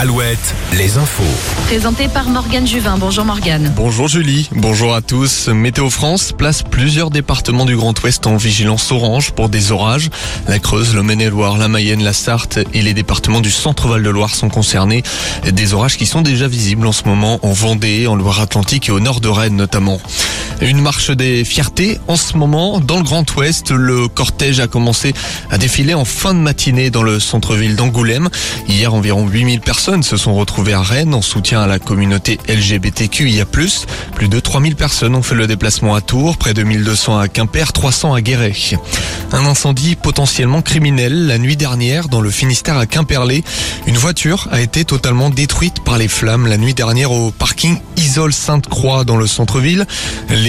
Alouette, les infos. Présenté par Morgane Juvin. Bonjour Morgane. Bonjour Julie, bonjour à tous. Météo France place plusieurs départements du Grand Ouest en vigilance orange pour des orages. La Creuse, le Maine-et-Loire, la Mayenne, la Sarthe et les départements du centre-val de Loire sont concernés. Des orages qui sont déjà visibles en ce moment en Vendée, en Loire-Atlantique et au nord de Rennes notamment. Une marche des fiertés en ce moment dans le Grand Ouest. Le cortège a commencé à défiler en fin de matinée dans le centre-ville d'Angoulême. Hier, environ 8000 personnes se sont retrouvées à Rennes en soutien à la communauté LGBTQIA+. Plus de 3000 personnes ont fait le déplacement à Tours, près de 1200 à Quimper, 300 à Guéret. Un incendie potentiellement criminel la nuit dernière dans le Finistère à Quimperlé. Une voiture a été totalement détruite par les flammes la nuit dernière au parking Isole Sainte-Croix dans le centre-ville.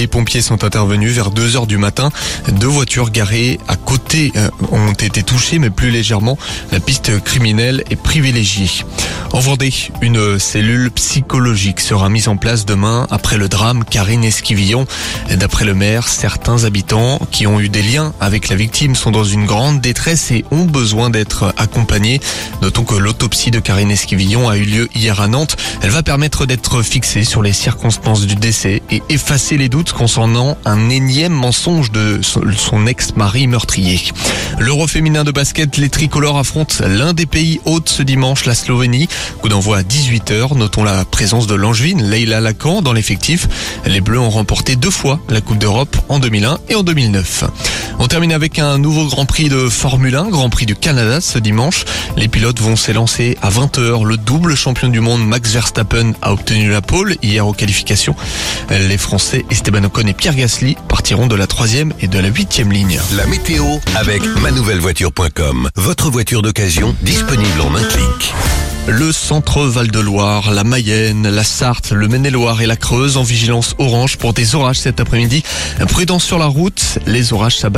Pompiers sont intervenus vers 2 heures du matin. Deux voitures garées à côté euh, ont été touchées, mais plus légèrement. La piste criminelle est privilégiée. En Vendée, une cellule psychologique sera mise en place demain après le drame Karine Esquivillon. D'après le maire, certains habitants qui ont eu des liens avec la victime sont dans une grande détresse et ont besoin d'être accompagnés. Notons que l'autopsie de Karine Esquivillon a eu lieu hier à Nantes. Elle va permettre d'être fixée sur les circonstances du décès et effacer les doutes concernant un énième mensonge de son ex-mari meurtrier. L'Euro féminin de basket, les tricolores affrontent l'un des pays hôtes ce dimanche, la Slovénie. Coup d'envoi à 18h. Notons la présence de l'Angevine, Leila Lacan, dans l'effectif. Les Bleus ont remporté deux fois la Coupe d'Europe en 2001 et en 2009. On termine avec un nouveau Grand Prix de Formule 1, Grand Prix du Canada ce dimanche. Les pilotes vont s'élancer à 20h. Le double champion du monde Max Verstappen a obtenu la pole hier aux qualifications. Les Français Esteban Ocon et Pierre Gasly partiront de la troisième et de la huitième ligne. La météo avec manouvellevoiture.com. Votre voiture d'occasion disponible en un clic. Le centre Val-de-Loire, la Mayenne, la Sarthe, le Maine-et-Loire et la Creuse en vigilance orange pour des orages cet après-midi. Prudence sur la route, les orages s'abattent